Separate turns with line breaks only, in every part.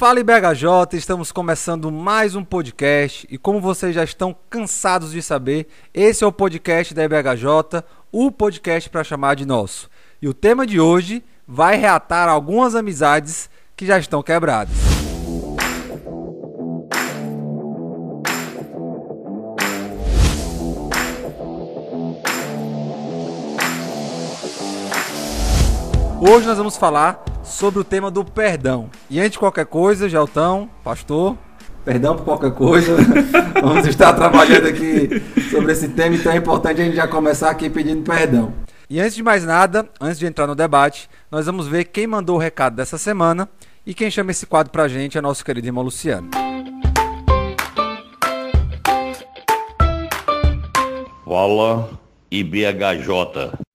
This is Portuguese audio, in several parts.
Fala IBHJ, estamos começando mais um podcast e como vocês já estão cansados de saber, esse é o podcast da IBHJ, o podcast para chamar de nosso. E o tema de hoje vai reatar algumas amizades que já estão quebradas. Hoje nós vamos falar sobre o tema do perdão. E antes de qualquer coisa, Geltão, pastor, perdão por qualquer coisa, vamos estar trabalhando aqui sobre esse tema, então é importante a gente já começar aqui pedindo perdão. E antes de mais nada, antes de entrar no debate, nós vamos ver quem mandou o recado dessa semana e quem chama esse quadro pra gente é nosso querido irmão Luciano.
Fala IBHJ.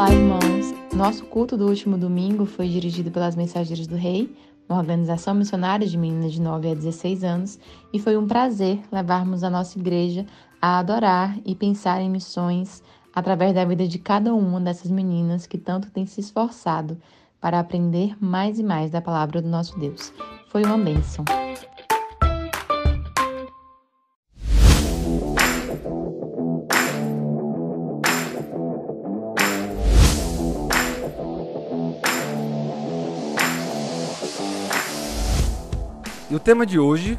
Olá, irmãos! Nosso culto do último domingo foi dirigido pelas Mensageiras do Rei, uma organização missionária de meninas de 9 a 16 anos, e foi um prazer levarmos a nossa igreja a adorar e pensar em missões através da vida de cada uma dessas meninas que tanto têm se esforçado para aprender mais e mais da palavra do nosso Deus. Foi uma bênção.
E o tema de hoje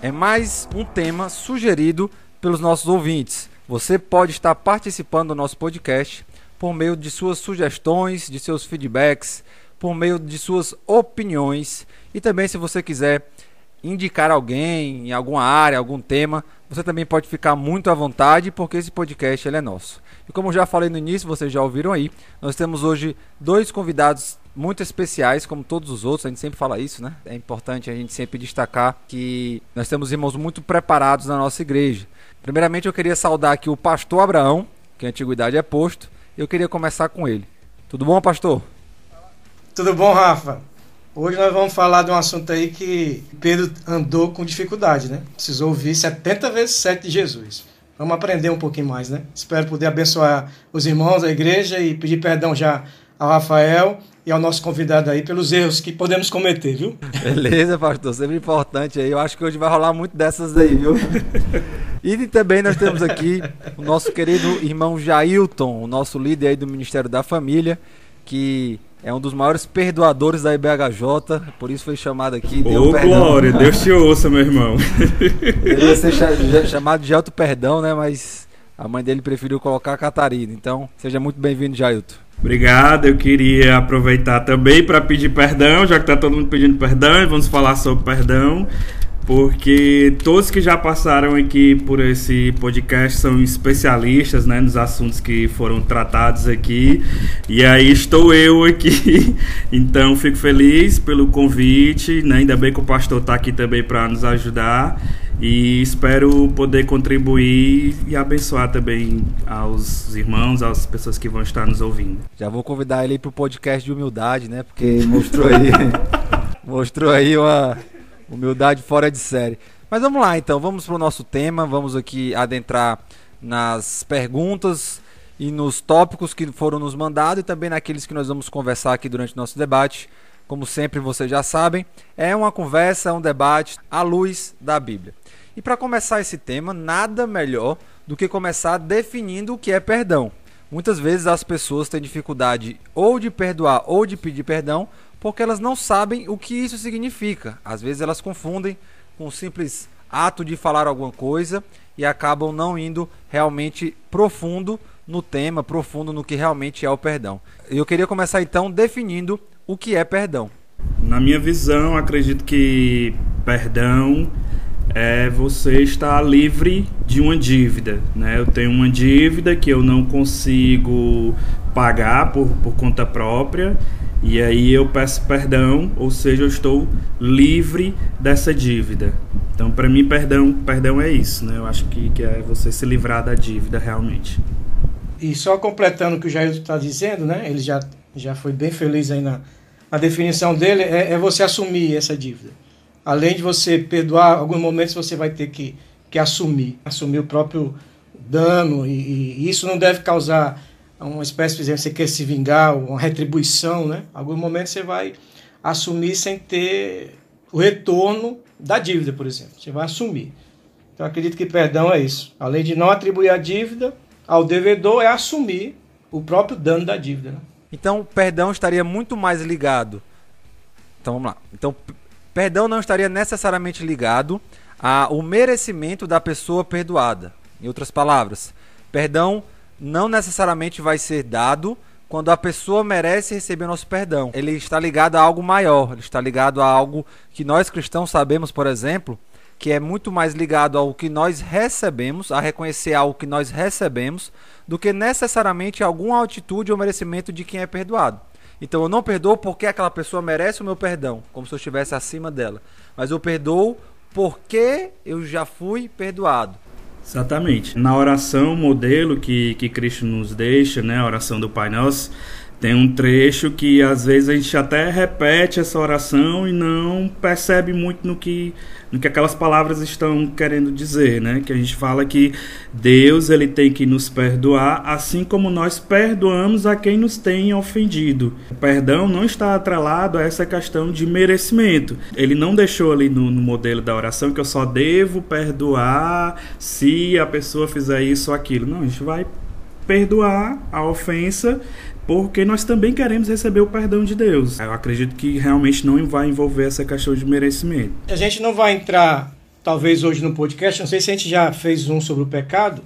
é mais um tema sugerido pelos nossos ouvintes. Você pode estar participando do nosso podcast por meio de suas sugestões, de seus feedbacks, por meio de suas opiniões e também se você quiser indicar alguém em alguma área, algum tema, você também pode ficar muito à vontade porque esse podcast ele é nosso. E como já falei no início, vocês já ouviram aí, nós temos hoje dois convidados muito especiais, como todos os outros, a gente sempre fala isso, né? É importante a gente sempre destacar que nós temos irmãos muito preparados na nossa igreja. Primeiramente, eu queria saudar aqui o pastor Abraão, que a antiguidade é posto, e eu queria começar com ele. Tudo bom, pastor?
Tudo bom, Rafa? Hoje nós vamos falar de um assunto aí que Pedro andou com dificuldade, né? Precisou ouvir 70 vezes 7 de Jesus. Vamos aprender um pouquinho mais, né? Espero poder abençoar os irmãos, a igreja e pedir perdão já ao Rafael e ao nosso convidado aí pelos erros que podemos cometer, viu?
Beleza, pastor, sempre importante aí. Eu acho que hoje vai rolar muito dessas aí, viu? e também nós temos aqui o nosso querido irmão Jailton, o nosso líder aí do Ministério da Família, que é um dos maiores perdoadores da IBHJ, por isso foi chamado aqui.
Ô, oh, glória, Deus te ouça, meu irmão.
Deveria ser chamado de Alto Perdão, né? Mas a mãe dele preferiu colocar a Catarina. Então, seja muito bem-vindo, Jailton.
Obrigado. Eu queria aproveitar também para pedir perdão, já que está todo mundo pedindo perdão, e vamos falar sobre perdão, porque todos que já passaram aqui por esse podcast são especialistas né, nos assuntos que foram tratados aqui, e aí estou eu aqui. Então fico feliz pelo convite, né? ainda bem que o pastor está aqui também para nos ajudar. E espero poder contribuir e abençoar também aos irmãos, às pessoas que vão estar nos ouvindo.
Já vou convidar ele para o podcast de humildade, né? Porque mostrou aí, mostrou aí uma humildade fora de série. Mas vamos lá então, vamos para o nosso tema, vamos aqui adentrar nas perguntas e nos tópicos que foram nos mandados e também naqueles que nós vamos conversar aqui durante o nosso debate. Como sempre vocês já sabem, é uma conversa, é um debate à luz da Bíblia. E para começar esse tema, nada melhor do que começar definindo o que é perdão. Muitas vezes as pessoas têm dificuldade ou de perdoar ou de pedir perdão porque elas não sabem o que isso significa. Às vezes elas confundem com o simples ato de falar alguma coisa e acabam não indo realmente profundo no tema, profundo no que realmente é o perdão. Eu queria começar então definindo o que é perdão.
Na minha visão, acredito que perdão é você estar livre de uma dívida. Né? Eu tenho uma dívida que eu não consigo pagar por, por conta própria e aí eu peço perdão, ou seja, eu estou livre dessa dívida. Então, para mim, perdão, perdão é isso, né? Eu acho que, que é você se livrar da dívida realmente.
E só completando o que o Jair está dizendo, né? Ele já, já foi bem feliz aí na, na definição dele, é, é você assumir essa dívida além de você perdoar, alguns momentos você vai ter que, que assumir, assumir o próprio dano, e, e isso não deve causar uma espécie, por exemplo, você quer se vingar, uma retribuição, né? Em algum momento você vai assumir sem ter o retorno da dívida, por exemplo. Você vai assumir. Então acredito que perdão é isso. Além de não atribuir a dívida ao devedor, é assumir o próprio dano da dívida. Né?
Então, perdão estaria muito mais ligado. Então vamos lá. Então, perdão não estaria necessariamente ligado ao merecimento da pessoa perdoada. Em outras palavras, perdão não necessariamente vai ser dado quando a pessoa merece receber nosso perdão. Ele está ligado a algo maior, ele está ligado a algo que nós cristãos sabemos, por exemplo, que é muito mais ligado ao que nós recebemos, a reconhecer algo que nós recebemos, do que necessariamente alguma atitude ou merecimento de quem é perdoado. Então eu não perdoo porque aquela pessoa merece o meu perdão, como se eu estivesse acima dela. Mas eu perdoo porque eu já fui perdoado.
Exatamente. Na oração modelo que, que Cristo nos deixa, né, a oração do Pai Nosso, tem um trecho que às vezes a gente até repete essa oração e não percebe muito no que, no que aquelas palavras estão querendo dizer, né? Que a gente fala que Deus ele tem que nos perdoar assim como nós perdoamos a quem nos tem ofendido. O perdão não está atrelado a essa questão de merecimento. Ele não deixou ali no, no modelo da oração que eu só devo perdoar se a pessoa fizer isso ou aquilo. Não, a gente vai perdoar a ofensa porque nós também queremos receber o perdão de Deus. Eu acredito que realmente não vai envolver essa questão de merecimento.
A gente não vai entrar, talvez hoje no podcast, não sei se a gente já fez um sobre o pecado,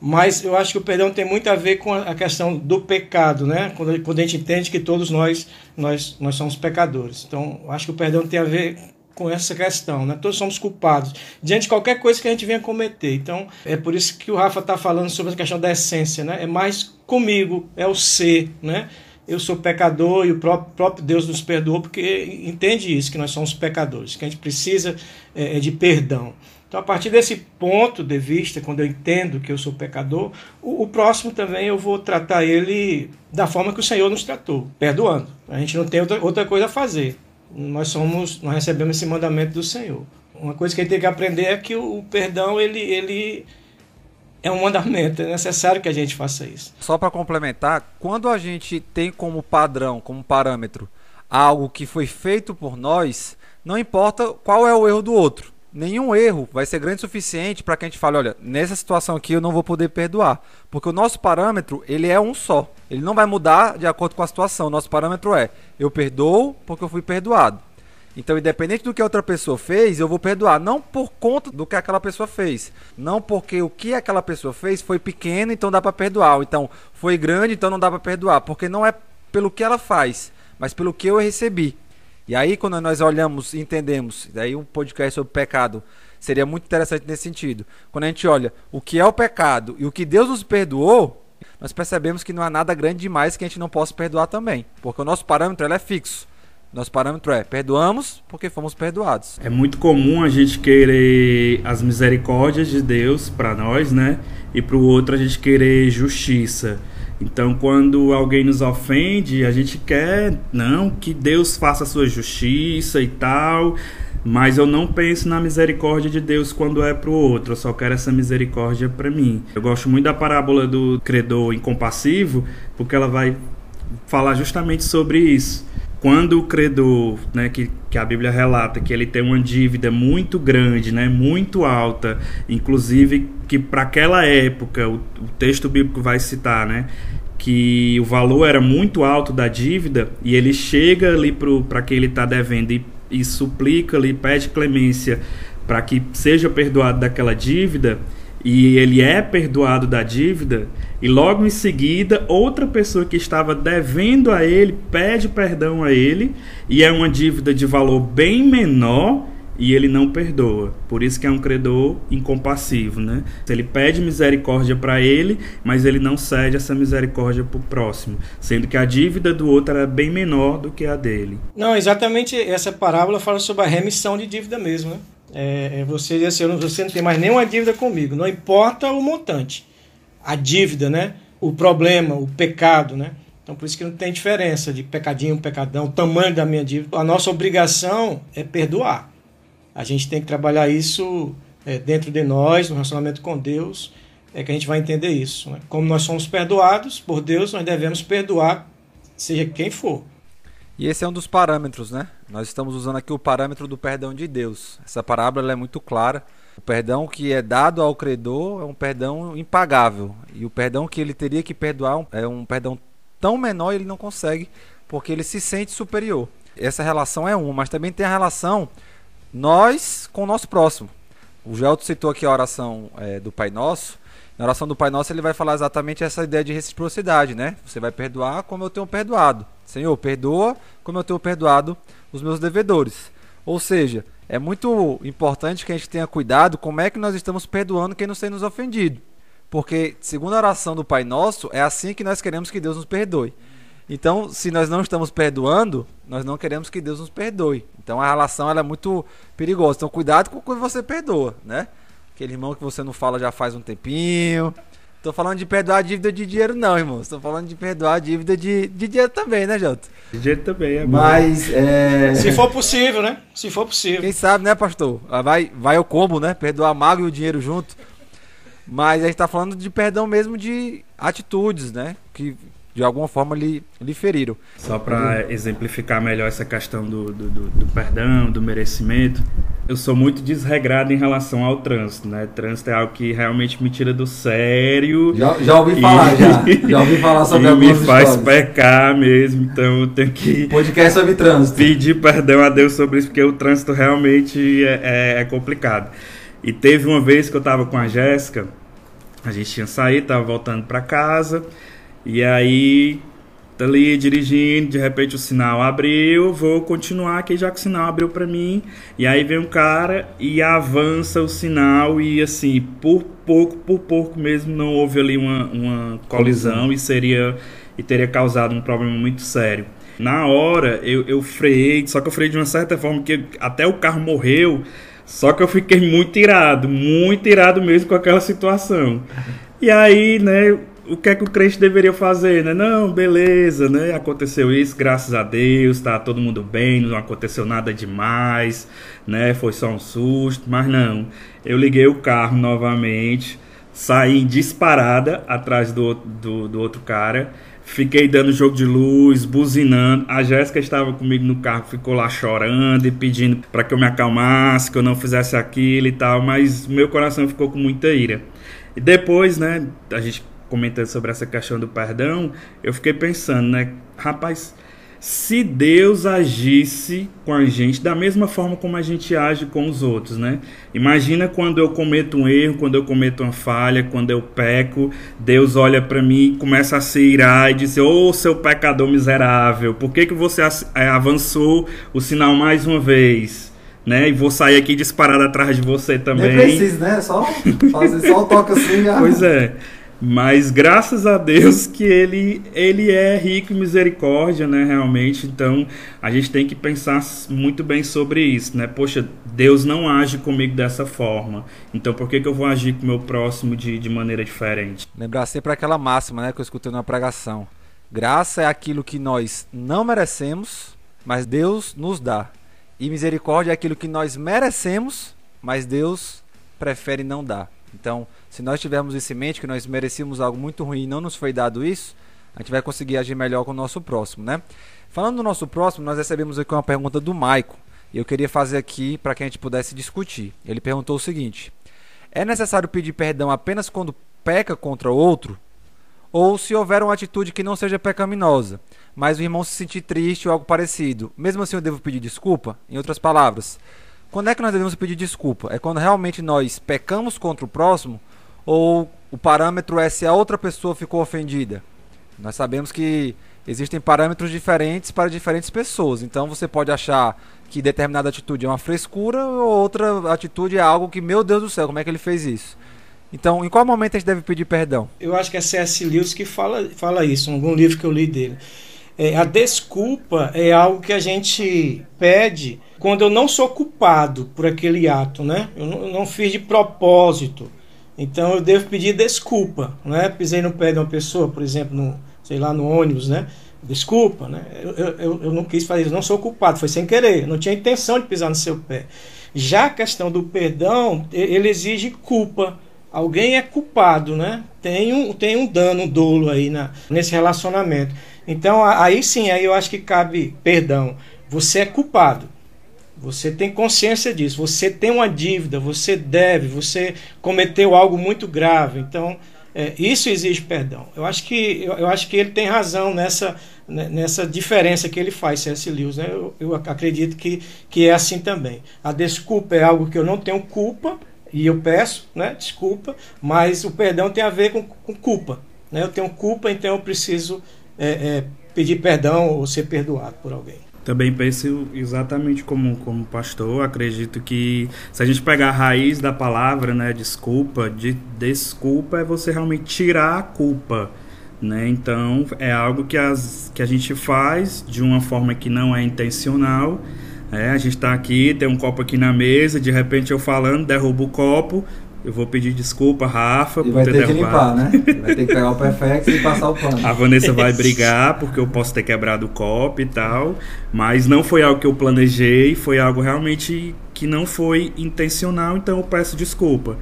mas eu acho que o perdão tem muito a ver com a questão do pecado, né? Quando, a gente entende que todos nós, nós, nós somos pecadores. Então, eu acho que o perdão tem a ver com essa questão, né? Todos somos culpados diante de qualquer coisa que a gente venha cometer. Então, é por isso que o Rafa está falando sobre a questão da essência, né? É mais comigo, é o ser, né? Eu sou pecador e o próprio, Deus nos perdoou porque entende isso, que nós somos pecadores, que a gente precisa é, é, de perdão. Então, a partir desse ponto de vista, quando eu entendo que eu sou pecador, o, o, próximo também eu vou tratar ele da forma que o Senhor nos tratou, perdoando. A gente não tem outra, outra coisa a fazer nós somos, nós recebemos esse mandamento do Senhor. Uma coisa que a gente tem que aprender é que o, perdão ele, ele é um mandamento, é necessário que a gente faça isso.
Só para complementar, quando a gente tem como padrão, como parâmetro, algo que foi feito por nós, não importa qual é o erro do outro nenhum erro. Vai ser grande o suficiente para que a gente fale, olha, nessa situação aqui eu não vou poder perdoar, porque o nosso parâmetro ele é um só, ele não vai mudar de acordo com a situação. O nosso parâmetro é eu perdoo porque eu fui perdoado. Então, independente do que a outra pessoa fez, eu vou perdoar, não por conta do que aquela pessoa fez, não porque o que aquela pessoa fez foi pequeno, então dá para perdoar, ou então foi grande, então não dá para perdoar, porque não é pelo que ela faz, mas pelo que eu recebi. E aí, quando nós olhamos e entendemos, daí um podcast sobre pecado seria muito interessante nesse sentido. Quando a gente olha o que é o pecado e o que Deus nos perdoou, nós percebemos que não há nada grande demais que a gente não possa perdoar também. Porque o nosso parâmetro é fixo. Nosso parâmetro é perdoamos porque fomos perdoados.
É muito comum a gente querer as misericórdias de Deus para nós, né? E para o outro a gente querer justiça. Então, quando alguém nos ofende, a gente quer, não, que Deus faça a sua justiça e tal, mas eu não penso na misericórdia de Deus quando é para o outro, eu só quero essa misericórdia para mim. Eu gosto muito da parábola do credor incompassivo, porque ela vai falar justamente sobre isso. Quando o credor, né, que, que a Bíblia relata que ele tem uma dívida muito grande, né, muito alta, inclusive que para aquela época, o, o texto bíblico vai citar, né, que o valor era muito alto da dívida e ele chega ali para quem ele está devendo e, e suplica ali, pede clemência para que seja perdoado daquela dívida e ele é perdoado da dívida e logo em seguida outra pessoa que estava devendo a ele pede perdão a ele e é uma dívida de valor bem menor e ele não perdoa. Por isso que é um credor incompassivo, né? Ele pede misericórdia para ele, mas ele não cede essa misericórdia para o próximo, sendo que a dívida do outro era bem menor do que a dele.
Não, exatamente essa parábola fala sobre a remissão de dívida mesmo, né? É, é você diz assim, você não tem mais nenhuma dívida comigo, não importa o montante, a dívida, né? O problema, o pecado, né? Então por isso que não tem diferença de pecadinho, pecadão, tamanho da minha dívida. A nossa obrigação é perdoar. A gente tem que trabalhar isso é, dentro de nós, no relacionamento com Deus, é que a gente vai entender isso. Né? Como nós somos perdoados por Deus, nós devemos perdoar, seja quem for.
E esse é um dos parâmetros, né? Nós estamos usando aqui o parâmetro do perdão de Deus. Essa parábola é muito clara. O perdão que é dado ao credor é um perdão impagável. E o perdão que ele teria que perdoar é um perdão tão menor ele não consegue porque ele se sente superior. Essa relação é uma, mas também tem a relação nós com o nosso próximo. O Gelto citou aqui a oração é, do Pai Nosso. Na oração do Pai Nosso ele vai falar exatamente essa ideia de reciprocidade, né? Você vai perdoar como eu tenho perdoado. Senhor, perdoa como eu tenho perdoado os meus devedores. Ou seja, é muito importante que a gente tenha cuidado como é que nós estamos perdoando quem nos tem nos ofendido. Porque, segundo a oração do Pai Nosso, é assim que nós queremos que Deus nos perdoe. Então, se nós não estamos perdoando, nós não queremos que Deus nos perdoe. Então, a relação ela é muito perigosa. Então, cuidado com quando você perdoa, né? Aquele irmão que você não fala já faz um tempinho. Tô falando de perdoar a dívida de dinheiro, não, irmão. Estou falando de perdoar a dívida de, de dinheiro também, né, Jota?
De dinheiro também, é bom.
Mas, é...
Se for possível, né? Se for possível.
Quem sabe, né, pastor? Ah, vai, vai o combo, né? Perdoar a mago e o dinheiro junto. Mas a gente tá falando de perdão mesmo de atitudes, né? Que de alguma forma lhe, lhe feriram.
Só para exemplificar melhor essa questão do, do, do, do, perdão, do merecimento, eu sou muito desregrado em relação ao trânsito, né? Trânsito é algo que realmente me tira do sério.
Já, já ouvi falar, e, já. Já ouvi falar sobre
E me faz histórias. pecar mesmo, então eu tenho que.
Podcast sobre trânsito.
Pedir perdão a Deus sobre isso, porque o trânsito realmente é, é, é complicado. E teve uma vez que eu tava com a Jéssica, a gente tinha saído, tava voltando para casa. E aí, tá ali dirigindo, de repente o sinal abriu, vou continuar aqui já que o sinal abriu para mim. E aí vem um cara e avança o sinal e assim, por pouco, por pouco mesmo não houve ali uma, uma colisão e seria e teria causado um problema muito sério. Na hora eu, eu freiei, só que eu freiei de uma certa forma que até o carro morreu. Só que eu fiquei muito irado, muito irado mesmo com aquela situação. E aí, né, o que é que o crente deveria fazer, né? Não, beleza, né? Aconteceu isso, graças a Deus, tá todo mundo bem, não aconteceu nada demais, né? Foi só um susto, mas não. Eu liguei o carro novamente, saí disparada atrás do, do, do outro cara, fiquei dando jogo de luz, buzinando. A Jéssica estava comigo no carro, ficou lá chorando e pedindo para que eu me acalmasse, que eu não fizesse aquilo e tal, mas meu coração ficou com muita ira. E depois, né, a gente comentando sobre essa questão do perdão, eu fiquei pensando, né? Rapaz, se Deus agisse com a gente da mesma forma como a gente age com os outros, né? Imagina quando eu cometo um erro, quando eu cometo uma falha, quando eu peco, Deus olha para mim e começa a se irar e dizer: "Ô, oh, seu pecador miserável, por que que você avançou o sinal mais uma vez?" Né? E vou sair aqui disparado atrás de você também.
Nem precisa, né? Só fazer só o toque assim. Já...
Pois é. Mas graças a Deus que ele, ele é rico em misericórdia, né, realmente. Então, a gente tem que pensar muito bem sobre isso, né? Poxa, Deus não age comigo dessa forma. Então, por que, que eu vou agir com o meu próximo de, de maneira diferente?
Lembrar sempre aquela máxima, né, que eu escutei numa pregação. Graça é aquilo que nós não merecemos, mas Deus nos dá. E misericórdia é aquilo que nós merecemos, mas Deus prefere não dar. Então, se nós tivermos isso em mente, que nós merecíamos algo muito ruim e não nos foi dado isso, a gente vai conseguir agir melhor com o nosso próximo, né? Falando do nosso próximo, nós recebemos aqui uma pergunta do Maico. E eu queria fazer aqui para que a gente pudesse discutir. Ele perguntou o seguinte: É necessário pedir perdão apenas quando peca contra outro? Ou se houver uma atitude que não seja pecaminosa, mas o irmão se sentir triste ou algo parecido, mesmo assim eu devo pedir desculpa? Em outras palavras, quando é que nós devemos pedir desculpa? É quando realmente nós pecamos contra o próximo ou o parâmetro é se a outra pessoa ficou ofendida? Nós sabemos que existem parâmetros diferentes para diferentes pessoas. Então você pode achar que determinada atitude é uma frescura ou outra atitude é algo que, meu Deus do céu, como é que ele fez isso? Então, em qual momento a gente deve pedir perdão?
Eu acho que é C.S. Lewis que fala, fala isso, em algum livro que eu li dele. É, a desculpa é algo que a gente pede quando eu não sou culpado por aquele ato, né? Eu não, eu não fiz de propósito. Então eu devo pedir desculpa, né? Pisei no pé de uma pessoa, por exemplo, no, sei lá, no ônibus, né? Desculpa, né? Eu, eu, eu não quis fazer isso, não sou culpado, foi sem querer, não tinha intenção de pisar no seu pé. Já a questão do perdão, ele exige culpa, alguém é culpado, né? Tem um, tem um dano, um dolo aí na, nesse relacionamento. Então aí sim, aí eu acho que cabe perdão. Você é culpado. Você tem consciência disso. Você tem uma dívida, você deve, você cometeu algo muito grave. Então, é, isso exige perdão. Eu acho que, eu, eu, acho que ele tem razão nessa, né, nessa diferença que ele faz, C.S. Lewis. Né? Eu, eu acredito que, que é assim também. A desculpa é algo que eu não tenho culpa, e eu peço né, desculpa, mas o perdão tem a ver com, com culpa. Né? Eu tenho culpa, então eu preciso é, é, pedir perdão ou ser perdoado por alguém.
Também penso exatamente como, como pastor. Acredito que se a gente pegar a raiz da palavra, né, desculpa, de desculpa é você realmente tirar a culpa. Né? Então é algo que, as, que a gente faz de uma forma que não é intencional. É, a gente está aqui, tem um copo aqui na mesa, de repente eu falando, derrubo o copo, eu vou pedir desculpa, Rafa,
e por vai ter, ter que limpar, né? Vai ter que pegar o Perfex e passar o pano.
A Vanessa vai brigar porque eu posso ter quebrado o copo e tal, mas não foi algo que eu planejei, foi algo realmente que não foi intencional, então eu peço desculpa.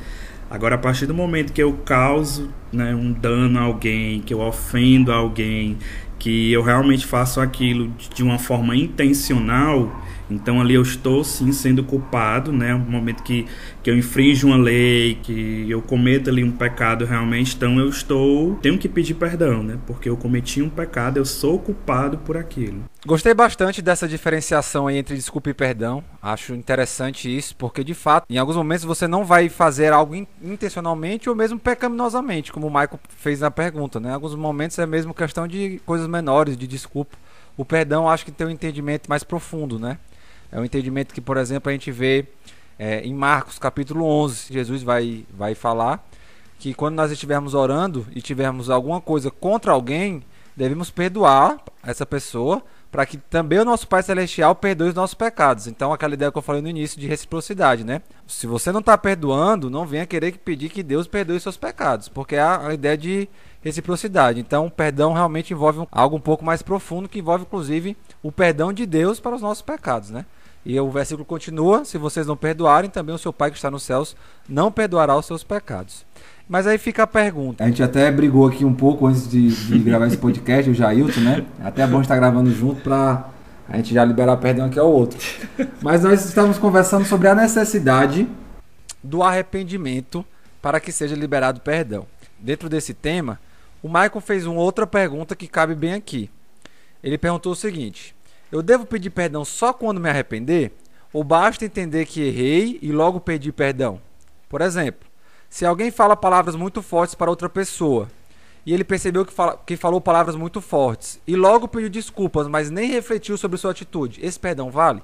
Agora, a partir do momento que eu causo né, um dano a alguém, que eu ofendo alguém, que eu realmente faço aquilo de uma forma intencional, então ali eu estou sim sendo culpado, né? No momento que, que eu infrinjo uma lei, que eu cometo ali um pecado realmente, então eu estou tenho que pedir perdão, né? Porque eu cometi um pecado, eu sou culpado por aquilo.
Gostei bastante dessa diferenciação aí entre desculpa e perdão. Acho interessante isso, porque de fato, em alguns momentos você não vai fazer algo intencionalmente ou mesmo pecaminosamente, como o Michael fez na pergunta, né? Em alguns momentos é mesmo questão de coisas menores, de desculpa. O perdão acho que tem um entendimento mais profundo, né? É um entendimento que, por exemplo, a gente vê é, em Marcos capítulo 11, Jesus vai, vai falar que quando nós estivermos orando e tivermos alguma coisa contra alguém, devemos perdoar essa pessoa para que também o nosso Pai Celestial perdoe os nossos pecados. Então, aquela ideia que eu falei no início de reciprocidade, né? Se você não está perdoando, não venha querer pedir que Deus perdoe os seus pecados, porque é a, ideia de reciprocidade. Então, o perdão realmente envolve algo um pouco mais profundo, que envolve, inclusive, o perdão de Deus para os nossos pecados, né? E o versículo continua: Se vocês não perdoarem, também o seu Pai que está nos céus não perdoará os seus pecados. Mas aí fica a pergunta.
A gente até brigou aqui um pouco antes de, de gravar esse podcast, o Jailton, né? Até é bom estar gravando junto para a gente já liberar perdão aqui ao outro. Mas nós estávamos conversando sobre a necessidade
do arrependimento para que seja liberado perdão. Dentro desse tema, o Michael fez uma outra pergunta que cabe bem aqui. Ele perguntou o seguinte: eu devo pedir perdão só quando me arrepender? Ou basta entender que errei e logo pedir perdão? Por exemplo, se alguém fala palavras muito fortes para outra pessoa e ele percebeu que, fala, que falou palavras muito fortes e logo pediu desculpas, mas nem refletiu sobre sua atitude, esse perdão vale?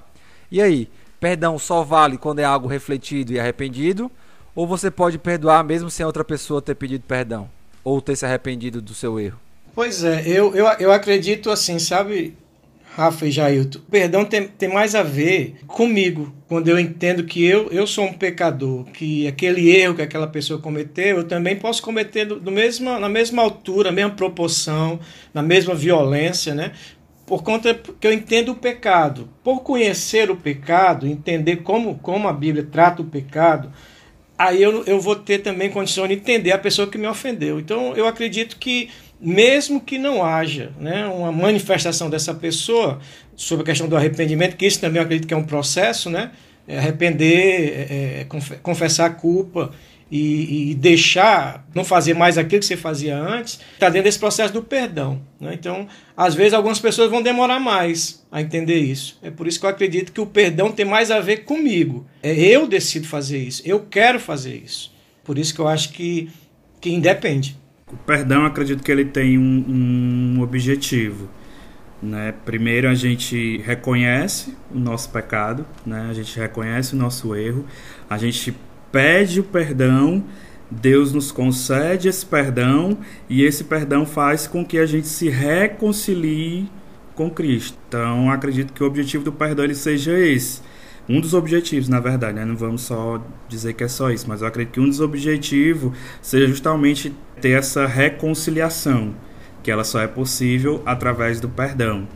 E aí, perdão só vale quando é algo refletido e arrependido? Ou você pode perdoar mesmo sem outra pessoa ter pedido perdão? Ou ter se arrependido do seu erro?
Pois é, eu, eu, eu acredito assim, sabe, Rafa e Jailton, perdão tem, tem mais a ver comigo, quando eu entendo que eu, eu sou um pecador, que aquele erro que aquela pessoa cometeu, eu também posso cometer do, do na mesma altura, na mesma proporção, na mesma violência, né? Por conta que eu entendo o pecado. Por conhecer o pecado, entender como, como a Bíblia trata o pecado, aí eu, eu vou ter também condição de entender a pessoa que me ofendeu. Então eu acredito que mesmo que não haja né, uma manifestação dessa pessoa sobre a questão do arrependimento, que isso também eu acredito que é um processo, né? É arrepender, é, é confessar a culpa e, e, deixar, não fazer mais aquilo que você fazia antes, está dentro desse processo do perdão. Né? Então, às vezes, algumas pessoas vão demorar mais a entender isso. É por isso que eu acredito que o perdão tem mais a ver comigo. É eu decido fazer isso, eu quero fazer isso. Por isso que eu acho que, que independe.
O perdão, acredito que ele tem um, um objetivo. Né? Primeiro, a gente reconhece o nosso pecado, né? a gente reconhece o nosso erro, a gente pede o perdão, Deus nos concede esse perdão e esse perdão faz com que a gente se reconcilie com Cristo. Então, acredito que o objetivo do perdão ele seja esse um dos objetivos, na verdade, né? não vamos só dizer que é só isso, mas eu acredito que um dos objetivos seja justamente ter essa reconciliação, que ela só é possível através do perdão.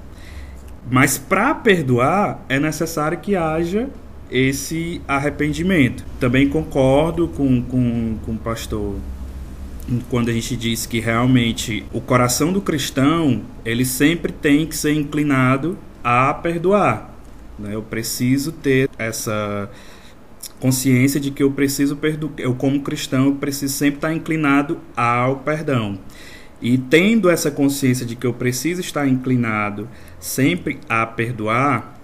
Mas para perdoar é necessário que haja esse arrependimento. Também concordo com, com, com o pastor quando a gente diz que realmente o coração do cristão ele sempre tem que ser inclinado a perdoar. Né? Eu preciso ter essa consciência de que eu preciso perdoar. Eu como cristão eu preciso sempre estar inclinado ao perdão. E tendo essa consciência de que eu preciso estar inclinado sempre a perdoar,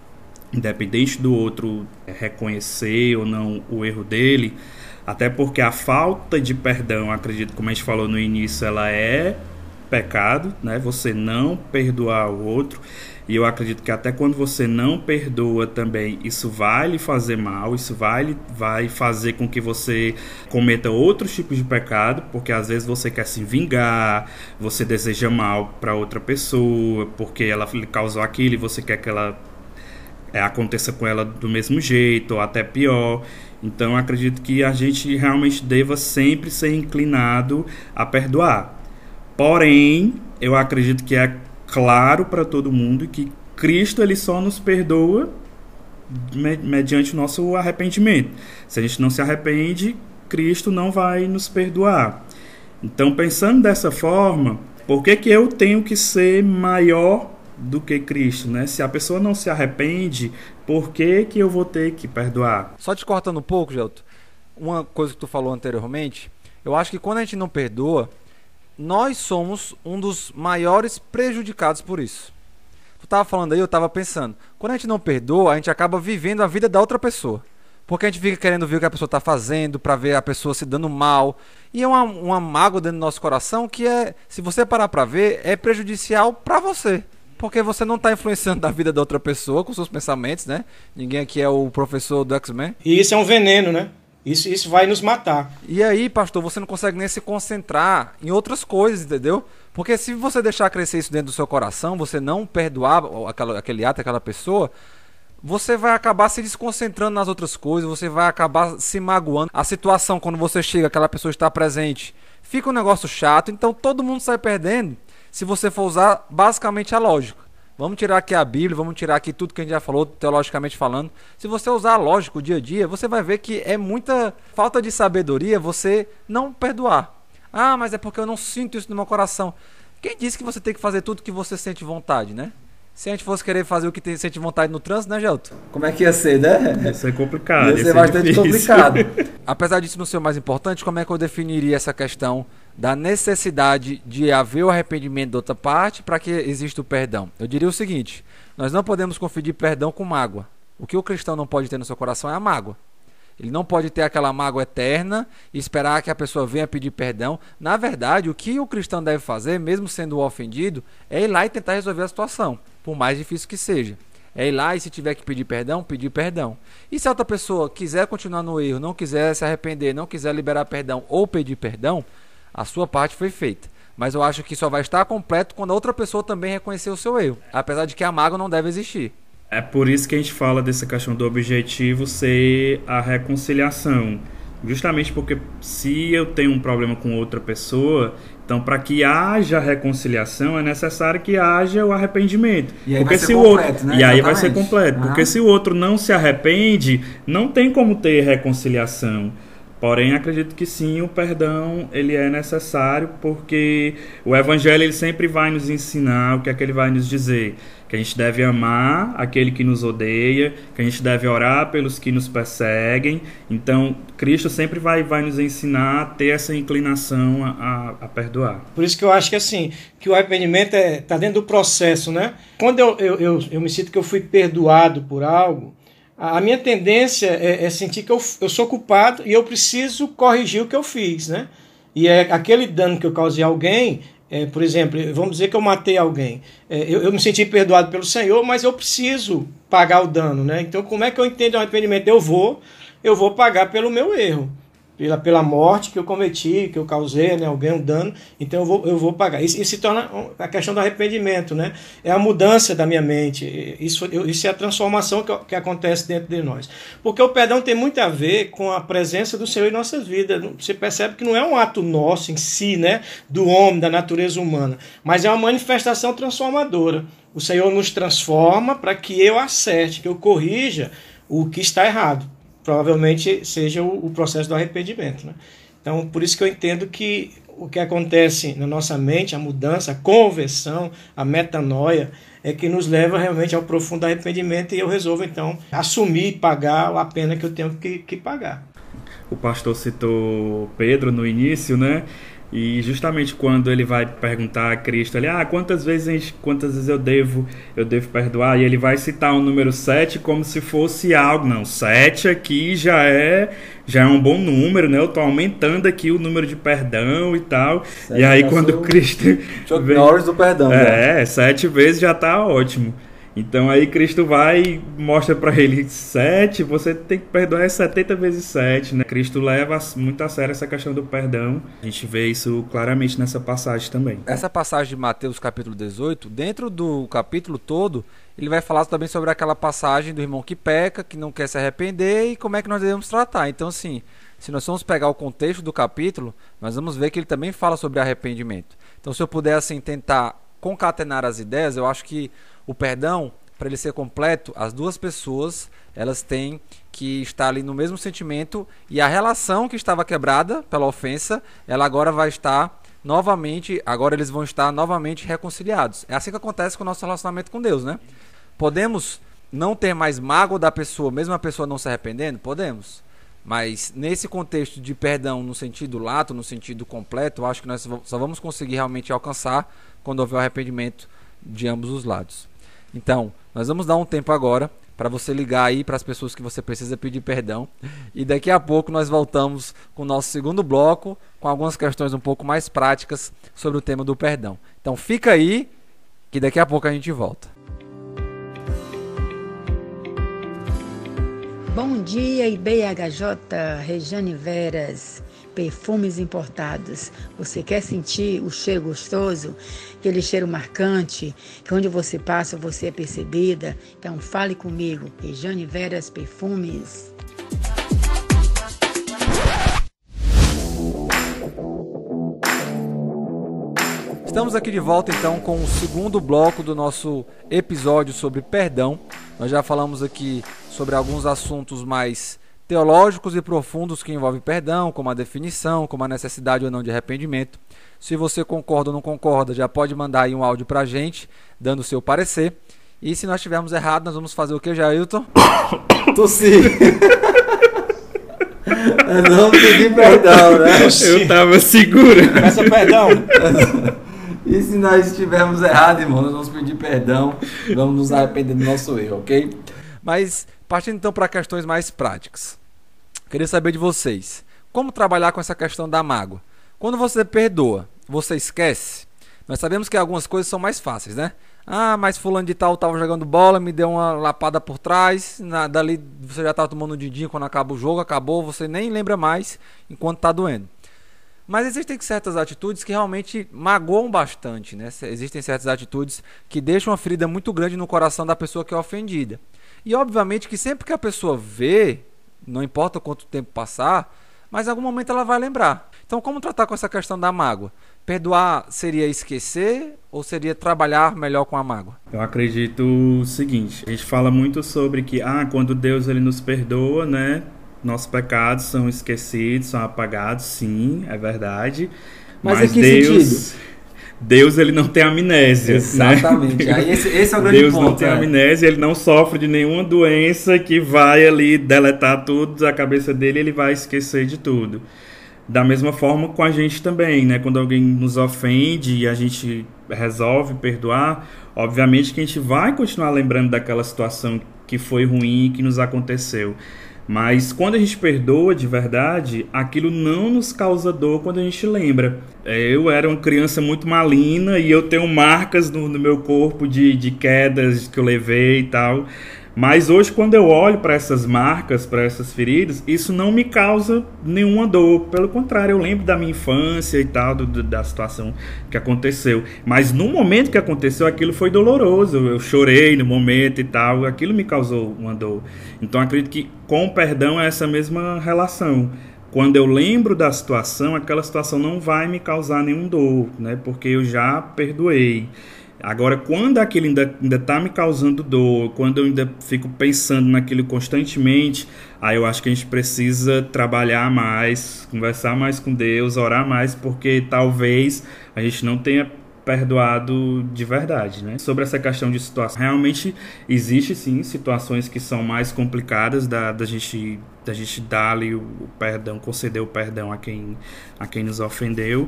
independente do outro reconhecer ou não o erro dele, até porque a falta de perdão, acredito, como a gente falou no início, ela é pecado, né? Você não perdoar o outro. E eu acredito que até quando você não perdoa também, isso vai lhe fazer mal, isso vai, vai fazer com que você cometa outros tipos de pecado, porque às vezes você quer se vingar, você deseja mal para outra pessoa, porque ela lhe causou aquilo e você quer que ela é, aconteça com ela do mesmo jeito ou até pior. Então acredito que a gente realmente deva sempre ser inclinado a perdoar. Porém, eu acredito que é claro para todo mundo que Cristo ele só nos perdoa mediante o nosso arrependimento. Se a gente não se arrepende, Cristo não vai nos perdoar. Então, pensando dessa forma, por que, que eu tenho que ser maior do que Cristo, né? Se a pessoa não se arrepende, por que, que eu vou ter que perdoar?
Só te cortando um pouco, Gelto, uma coisa que tu falou anteriormente, eu acho que quando a gente não perdoa, nós somos um dos maiores prejudicados por isso. Tu estava falando aí, eu estava pensando. Quando a gente não perdoa, a gente acaba vivendo a vida da outra pessoa. Porque a gente fica querendo ver o que a pessoa está fazendo, para ver a pessoa se dando mal. E é uma, uma mágoa dentro do nosso coração que é, se você parar para ver, é prejudicial para você. Porque você não está influenciando a vida da outra pessoa com seus pensamentos, né? Ninguém aqui é o professor do X-Men.
E isso é um veneno, né? Isso, isso vai nos matar.
E aí, pastor, você não consegue nem se concentrar em outras coisas, entendeu? Porque se você deixar crescer isso dentro do seu coração, você não perdoar aquela, aquele ato, aquela pessoa, você vai acabar se desconcentrando nas outras coisas, você vai acabar se magoando. A situação, quando você chega, aquela pessoa está presente, fica um negócio chato, então todo mundo sai perdendo se você for usar basicamente a lógica. Vamos tirar aqui a Bíblia, vamos tirar aqui tudo que a gente já falou, teologicamente falando. Se você usar a lógica o dia a dia, você vai ver que é muita falta de sabedoria você não perdoar. Ah, mas é porque eu não sinto isso no meu coração. Quem disse que você tem que fazer tudo que você sente vontade, né? Se a gente fosse querer fazer o que tem, sente vontade no trânsito, né, Gelto?
Como é que ia ser, né?
Ia ser complicado.
Ia ser, ia ser bastante difícil. complicado.
Apesar disso não ser o mais importante, como é que eu definiria essa questão da necessidade de haver o arrependimento da outra parte para que exista o perdão. Eu diria o seguinte: nós não podemos confundir perdão com mágoa. O que o cristão não pode ter no seu coração é a mágoa. Ele não pode ter aquela mágoa eterna e esperar que a pessoa venha pedir perdão. Na verdade, o que o cristão deve fazer, mesmo sendo ofendido, é ir lá e tentar resolver a situação, por mais difícil que seja. É ir lá e se tiver que pedir perdão, pedir perdão. E se a outra pessoa quiser continuar no erro, não quiser se arrepender, não quiser liberar perdão ou pedir perdão, a sua parte foi feita. Mas eu acho que só vai estar completo quando a outra pessoa também reconhecer o seu erro. Apesar de que a mágoa não deve existir.
É por isso que a gente fala dessa questão do objetivo ser a reconciliação. Justamente porque se eu tenho um problema com outra pessoa, então para que haja reconciliação é necessário que haja o arrependimento.
E aí
porque
vai ser
se
completo,
o outro,
né?
E aí
Exatamente.
vai ser completo.
Aham.
Porque se o outro não se arrepende, não tem como ter reconciliação. Porém, acredito que sim, o perdão ele é necessário porque o evangelho ele sempre vai nos ensinar o que é que ele vai nos dizer, que a gente deve amar aquele que nos odeia, que a gente deve orar pelos que nos perseguem. Então, Cristo sempre vai, vai nos ensinar a ter essa inclinação a, a, a perdoar.
Por isso que eu acho que assim, que o arrependimento está é, tá dentro do processo, né? Quando eu, eu, eu, eu me sinto que eu fui perdoado por algo, a minha tendência é, é sentir que eu, eu, sou culpado e eu preciso corrigir o que eu fiz, né? E é aquele dano que eu causei a alguém, é, por exemplo, vamos dizer que eu matei alguém. É, eu, eu, me senti perdoado pelo Senhor, mas eu preciso pagar o dano, né? Então, como é que eu entendo o arrependimento? Eu vou, eu vou pagar pelo meu erro pela, pela morte que eu cometi, que eu causei, né, alguém um dano, então eu vou, eu vou pagar. Isso, isso se torna a questão do arrependimento, né? É a mudança da minha mente. Isso, isso é a transformação que, que acontece dentro de nós. Porque o perdão tem muito a ver com a presença do Senhor em nossas vidas. Você percebe que não é um ato nosso em si, né? Do homem, da natureza humana, mas é uma manifestação transformadora. O Senhor nos transforma para que eu acerte, que eu corrija o que está errado. Provavelmente seja o, o processo do arrependimento. Né? Então, por isso que eu entendo que o que acontece na nossa mente, a mudança, a conversão, a metanoia, é que nos leva realmente ao profundo arrependimento e eu resolvo então assumir e pagar a pena que eu tenho que, que pagar.
O pastor citou Pedro no início, né? E justamente quando ele vai perguntar a Cristo, ele, ah, quantas vezes, quantas vezes eu devo, eu devo perdoar? E ele vai citar o número 7 como se fosse algo, não, 7 aqui já é já é um bom número, né? Eu tô aumentando aqui o número de perdão e tal. Sete e aí quando Cristo
Chuck vem, Norris do perdão.
É, já. sete vezes já tá ótimo. Então aí Cristo vai e mostra para ele sete, você tem que perdoar 70 vezes sete, né? Cristo leva muito a sério essa questão do perdão. A gente vê isso claramente nessa passagem também.
Essa passagem de Mateus capítulo 18, dentro do capítulo todo, ele vai falar também sobre aquela passagem do irmão que peca, que não quer se arrepender e como é que nós devemos tratar. Então assim, se nós formos pegar o contexto do capítulo, nós vamos ver que ele também fala sobre arrependimento. Então se eu puder assim tentar concatenar as ideias, eu acho que o perdão, para ele ser completo, as duas pessoas elas têm que estar ali no mesmo sentimento e a relação que estava quebrada pela ofensa, ela agora vai estar novamente, agora eles vão estar novamente reconciliados. É assim que acontece com o nosso relacionamento com Deus, né? Podemos não ter mais mágoa da pessoa, mesmo a pessoa não se arrependendo? Podemos. Mas nesse contexto de perdão no sentido lato, no sentido completo, eu acho que nós só vamos conseguir realmente alcançar quando houver o arrependimento de ambos os lados. Então, nós vamos dar um tempo agora para você ligar aí para as pessoas que você precisa pedir perdão. E daqui a pouco nós voltamos com o nosso segundo bloco, com algumas questões um pouco mais práticas sobre o tema do perdão. Então fica aí, que daqui a pouco a gente volta.
Bom dia, IBHJ, Rejane Veras perfumes importados. Você quer sentir o cheiro gostoso, aquele cheiro marcante, que onde você passa você é percebida? Então fale comigo, Rejane Veras Perfumes.
Estamos aqui de volta então com o segundo bloco do nosso episódio sobre perdão. Nós já falamos aqui sobre alguns assuntos mais teológicos e profundos que envolvem perdão, como a definição, como a necessidade ou não de arrependimento. Se você concorda ou não concorda, já pode mandar aí um áudio pra gente, dando o seu parecer. E se nós estivermos errados, nós vamos fazer o que, Jailton?
Tossir. não pedir perdão, né?
Eu tava seguro.
Peça perdão.
E se nós estivermos errados, irmão, nós vamos pedir perdão, vamos nos arrepender do nosso erro, ok?
Mas partindo então para questões mais práticas. Queria saber de vocês, como trabalhar com essa questão da mágoa? Quando você perdoa, você esquece? Nós sabemos que algumas coisas são mais fáceis, né? Ah, mas fulano de tal estava jogando bola, me deu uma lapada por trás, na, dali você já estava tomando um didinho quando acaba o jogo, acabou, você nem lembra mais enquanto está doendo. Mas existem certas atitudes que realmente magoam bastante, né? Existem certas atitudes que deixam uma ferida muito grande no coração da pessoa que é ofendida. E obviamente que sempre que a pessoa vê não importa quanto tempo passar, mas em algum momento ela vai lembrar. Então, como tratar com essa questão da mágoa? Perdoar seria esquecer ou seria trabalhar melhor com a mágoa?
Eu acredito o seguinte: a gente fala muito sobre que, ah, quando Deus ele nos perdoa, né? Nossos pecados são esquecidos, são apagados, sim, é verdade.
Mas, mas Deus. Sentido?
Deus ele não tem amnésia. Né?
Exatamente. Né? Aí esse, esse, é o grande
Deus
ponto.
Deus não tem
é.
amnésia, ele não sofre de nenhuma doença que vai ali deletar tudo da cabeça dele, ele vai esquecer de tudo. Da mesma forma com a gente também, né? Quando alguém nos ofende e a gente resolve perdoar, obviamente que a gente vai continuar lembrando daquela situação que foi ruim que nos aconteceu. Mas quando a gente perdoa de verdade, aquilo não nos causa dor quando a gente lembra. É, eu era uma criança muito malina e eu tenho marcas no, no meu corpo de, de quedas que eu levei e tal. Mas hoje, quando eu olho para essas marcas, para essas feridas, isso não me causa nenhuma dor. Pelo contrário, eu lembro da minha infância e tal, do, da situação que aconteceu. Mas no momento que aconteceu, aquilo foi doloroso. Eu chorei no momento e tal. Aquilo me causou uma dor. Então, acredito que com o perdão é essa mesma relação. Quando eu lembro da situação, aquela situação não vai me causar nenhum dor, né? Porque eu já perdoei. Agora, quando aquilo ainda, ainda tá me causando dor, quando eu ainda fico pensando naquilo constantemente, aí eu acho que a gente precisa trabalhar mais, conversar mais com Deus, orar mais, porque talvez a gente não tenha perdoado de verdade, né? Sobre essa questão de situação, realmente existe sim situações que são mais complicadas da, da gente da gente dar ali o perdão, conceder o perdão a quem a quem nos ofendeu,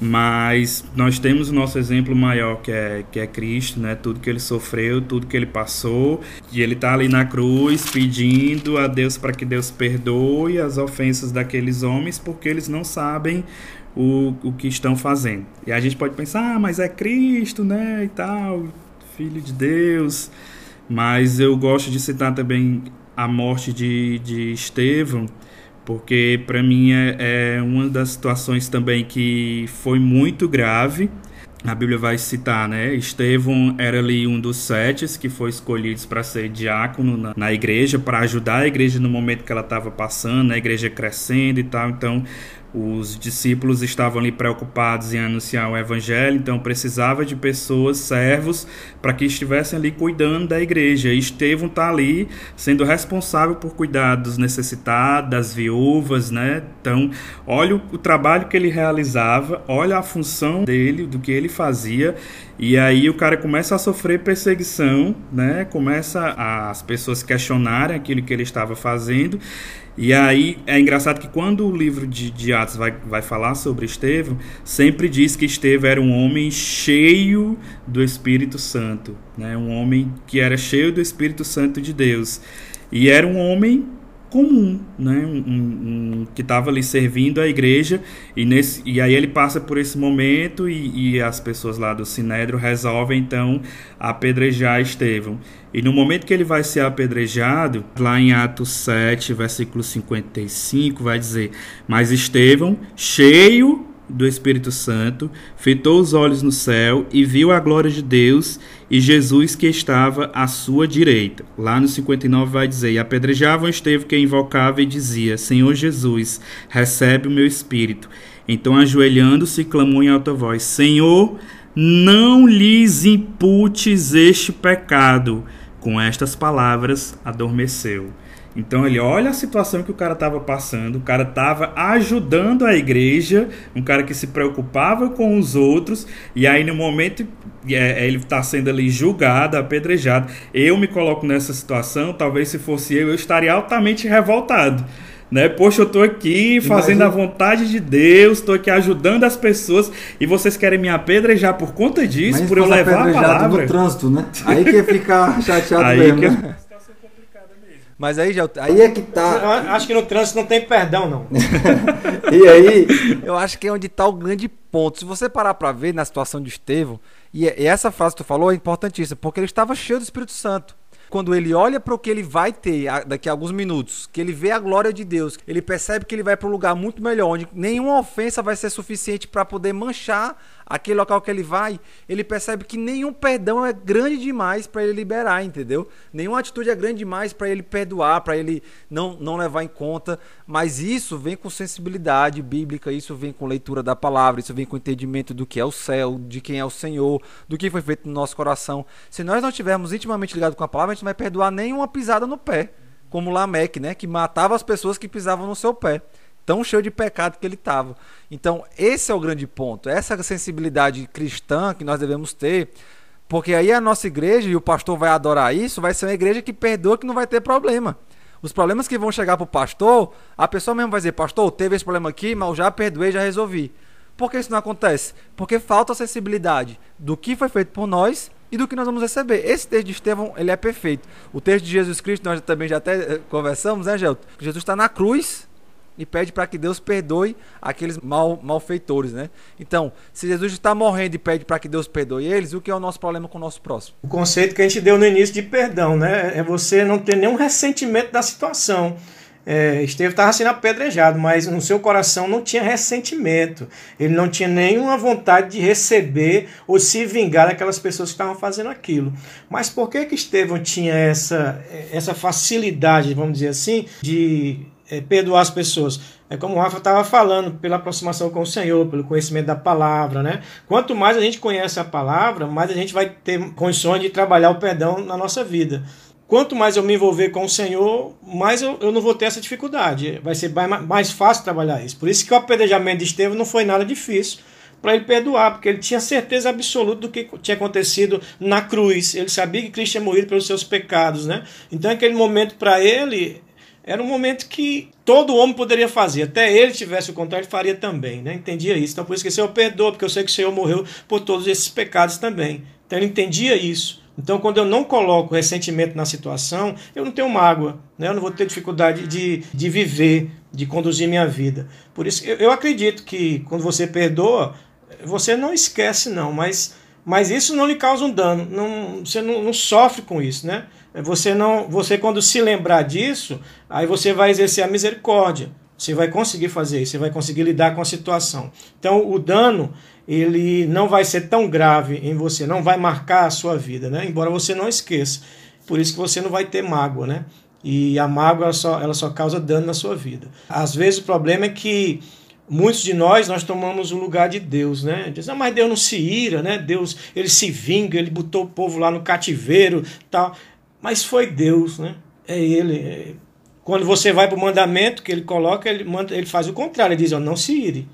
mas nós temos o nosso exemplo maior que é que é Cristo, né? Tudo que ele sofreu, tudo que ele passou, e ele está ali na cruz pedindo a Deus para que Deus perdoe as ofensas daqueles homens, porque eles não sabem o, o que estão fazendo. E a gente pode pensar, ah, mas é Cristo, né, e tal, Filho de Deus. Mas eu gosto de citar também a morte de, de Estevão, porque para mim é, é uma das situações também que foi muito grave. A Bíblia vai citar, né? Estevão era ali um dos sete que foi escolhidos para ser diácono na, na igreja, para ajudar a igreja no momento que ela estava passando, a igreja crescendo e tal. Então, os discípulos estavam ali preocupados em anunciar o evangelho, então precisava de pessoas, servos, para que estivessem ali cuidando da igreja. E Estevão está ali sendo responsável por cuidar dos necessitados, das viúvas, né? Então, olha o, o trabalho que ele realizava, olha a função dele, do que ele fazia, e aí o cara começa a sofrer perseguição, né? Começa as pessoas questionarem aquilo que ele estava fazendo. E aí é engraçado que quando o livro de, de Atos vai, vai falar sobre Estevão, sempre diz que Estevão era um homem cheio do Espírito Santo, né? um homem que era cheio do Espírito Santo de Deus. E era um homem comum, né? Um, um, que estava ali servindo a igreja e, nesse, e aí ele passa por esse momento e, e as pessoas lá do Sinédrio resolvem então apedrejar Estevão. E no momento que ele vai ser apedrejado, lá em Atos 7, versículo 55, vai dizer: Mas Estevão, cheio do Espírito Santo, fitou os olhos no céu e viu a glória de Deus e Jesus que estava à sua direita. Lá no 59 vai dizer: E apedrejavam Estevão que invocava e dizia: Senhor Jesus, recebe o meu espírito. Então, ajoelhando-se, clamou em alta voz: Senhor, não lhes imputes este pecado. Com estas palavras, adormeceu. Então ele olha a situação que o cara estava passando, o cara estava ajudando a igreja, um cara que se preocupava com os outros, e aí no momento é, ele está sendo ali julgado, apedrejado. Eu me coloco nessa situação, talvez se fosse eu, eu estaria altamente revoltado. Né? Poxa, eu estou aqui fazendo Imagina. a vontade de Deus, estou aqui ajudando as pessoas e vocês querem me apedrejar por conta disso,
Mas
por eu levar a palavra.
no trânsito, né? Aí que fica chateado aí mesmo. Que... Né?
Mas aí já aí é que tá.
Eu acho que no trânsito não tem perdão, não.
e aí, eu acho que é onde tá o grande ponto. Se você parar para ver na situação de Estevão, e essa frase que tu falou é importantíssima, porque ele estava cheio do Espírito Santo quando ele olha para o que ele vai ter daqui a alguns minutos, que ele vê a glória de Deus, ele percebe que ele vai para um lugar muito melhor, onde nenhuma ofensa vai ser suficiente para poder manchar aquele local que ele vai, ele percebe que nenhum perdão é grande demais para ele liberar, entendeu? Nenhuma atitude é grande demais para ele perdoar, para ele não, não levar em conta, mas isso vem com sensibilidade bíblica, isso vem com leitura da palavra, isso vem com entendimento do que é o céu, de quem é o Senhor, do que foi feito no nosso coração. Se nós não estivermos intimamente ligados com a palavra, a gente não vai perdoar nenhuma pisada no pé, como Lameque, né, que matava as pessoas que pisavam no seu pé tão cheio de pecado que ele estava. Então, esse é o grande ponto, essa sensibilidade cristã que nós devemos ter, porque aí a nossa igreja, e o pastor vai adorar isso, vai ser uma igreja que perdoa, que não vai ter problema. Os problemas que vão chegar para o pastor, a pessoa mesmo vai dizer, pastor, teve esse problema aqui, mas eu já perdoei, já resolvi. Por que isso não acontece? Porque falta a sensibilidade do que foi feito por nós e do que nós vamos receber. Esse texto de Estevão, ele é perfeito. O texto de Jesus Cristo, nós também já até eh, conversamos, né, Gelto? Jesus está na cruz, e pede para que Deus perdoe aqueles mal, malfeitores, né? Então, se Jesus está morrendo e pede para que Deus perdoe eles, o que é o nosso problema com o nosso próximo?
O conceito que a gente deu no início de perdão, né? É você não ter nenhum ressentimento da situação. É, Esteve estava sendo apedrejado, mas no seu coração não tinha ressentimento. Ele não tinha nenhuma vontade de receber ou se vingar daquelas pessoas que estavam fazendo aquilo. Mas por que que Estevão tinha essa, essa facilidade, vamos dizer assim, de é, perdoar as pessoas? É como o Rafa estava falando, pela aproximação com o Senhor, pelo conhecimento da palavra, né? Quanto mais a gente conhece a palavra, mais a gente vai ter condições de trabalhar o perdão na nossa vida. Quanto mais eu me envolver com o Senhor, mais eu, eu não vou ter essa dificuldade. Vai ser mais, mais fácil trabalhar isso. Por isso que o apedrejamento de Estevão não foi nada difícil para ele perdoar, porque ele tinha certeza absoluta do que tinha acontecido na cruz. Ele sabia que Cristo tinha morrido pelos seus pecados, né? Então aquele momento para ele era um momento que todo homem poderia fazer. Até ele tivesse o contrário, ele faria também, né? Entendia isso. Então por isso que o Senhor perdoa, porque eu sei que o Senhor morreu por todos esses pecados também. Então ele entendia isso. Então, quando eu não coloco ressentimento na situação, eu não tenho mágoa, né? eu não vou ter dificuldade de, de viver, de conduzir minha vida. Por isso, eu, eu acredito que quando você perdoa, você não esquece, não, mas, mas isso não lhe causa um dano, não, você não, não sofre com isso, né? Você não, você quando se lembrar disso, aí você vai exercer a misericórdia. Você vai conseguir fazer isso, você vai conseguir lidar com a situação. Então, o dano ele não vai ser tão grave em você, não vai marcar a sua vida, né? Embora você não esqueça. Por isso que você não vai ter mágoa, né? E a mágoa ela só, ela só causa dano na sua vida. Às vezes o problema é que muitos de nós nós tomamos o lugar de Deus, né? Diz, ah, mas Deus não se ira, né? Deus, ele se vinga, ele botou o povo lá no cativeiro, tal. Mas foi Deus, né? É ele. É... Quando você vai para o mandamento que ele coloca, ele, manda, ele faz o contrário, ele diz, ó, não se ire.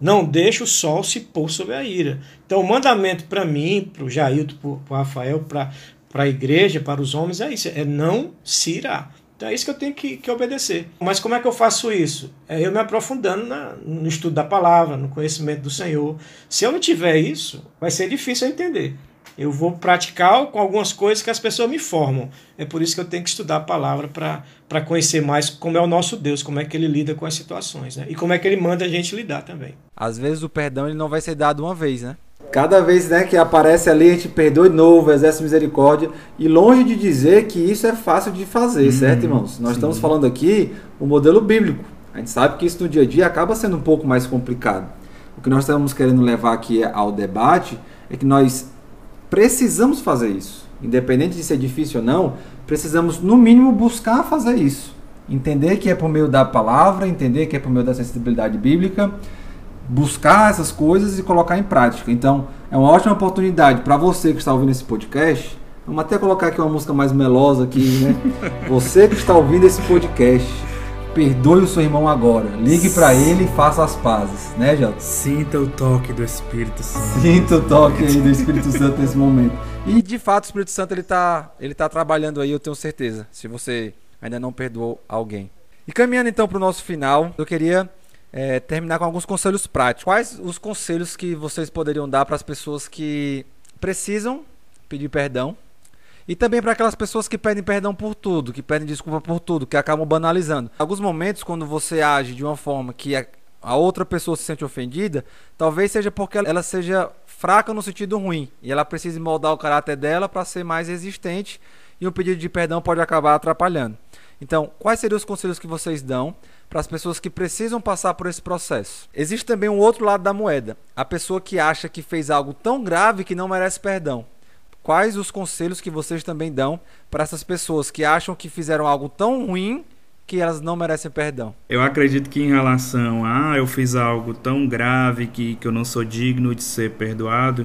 Não deixe o sol se pôr sobre a ira. Então, o mandamento para mim, para o Jailton, para o Rafael, para a igreja, para os homens, é isso: é não se irar. Então, é isso que eu tenho que, que obedecer. Mas como é que eu faço isso? É eu me aprofundando na, no estudo da palavra, no conhecimento do Senhor. Se eu não tiver isso, vai ser difícil eu entender. Eu vou praticar com algumas coisas que as pessoas me formam. É por isso que eu tenho que estudar a palavra para conhecer mais como é o nosso Deus, como é que ele lida com as situações, né? E como é que ele manda a gente lidar também.
Às vezes o perdão ele não vai ser dado uma vez, né?
Cada vez né, que aparece ali, a gente perdoa de novo, exerce misericórdia. E longe de dizer que isso é fácil de fazer, hum, certo, irmãos? Nós sim. estamos falando aqui o modelo bíblico. A gente sabe que isso no dia a dia acaba sendo um pouco mais complicado. O que nós estamos querendo levar aqui ao debate é que nós precisamos fazer isso. Independente de ser difícil ou não, precisamos, no mínimo, buscar fazer isso. Entender que é por meio da palavra, entender que é por meio da sensibilidade bíblica, buscar essas coisas e colocar em prática. Então, é uma ótima oportunidade para você que está ouvindo esse podcast. Vamos até colocar aqui uma música mais melosa aqui, né? Você que está ouvindo esse podcast Perdoe o seu irmão agora. Ligue para ele e faça as pazes, né, Jota?
Sinta o toque do Espírito Santo.
Sinta o toque aí do Espírito Santo nesse momento.
E de fato o Espírito Santo ele tá, ele tá trabalhando aí, eu tenho certeza. Se você ainda não perdoou alguém. E caminhando então para o nosso final, eu queria é, terminar com alguns conselhos práticos. Quais os conselhos que vocês poderiam dar para as pessoas que precisam pedir perdão e também para aquelas pessoas que pedem perdão por tudo, que pedem desculpa por tudo, que acabam banalizando. Alguns momentos, quando você age de uma forma que a outra pessoa se sente ofendida, talvez seja porque ela seja fraca no sentido ruim e ela precisa moldar o caráter dela para ser mais resistente e um pedido de perdão pode acabar atrapalhando. Então, quais seriam os conselhos que vocês dão para as pessoas que precisam passar por esse processo? Existe também um outro lado da moeda, a pessoa que acha que fez algo tão grave que não merece perdão. Quais os conselhos que vocês também dão para essas pessoas que acham que fizeram algo tão ruim que elas não merecem perdão?
Eu acredito que em relação a ah, eu fiz algo tão grave que, que eu não sou digno de ser perdoado,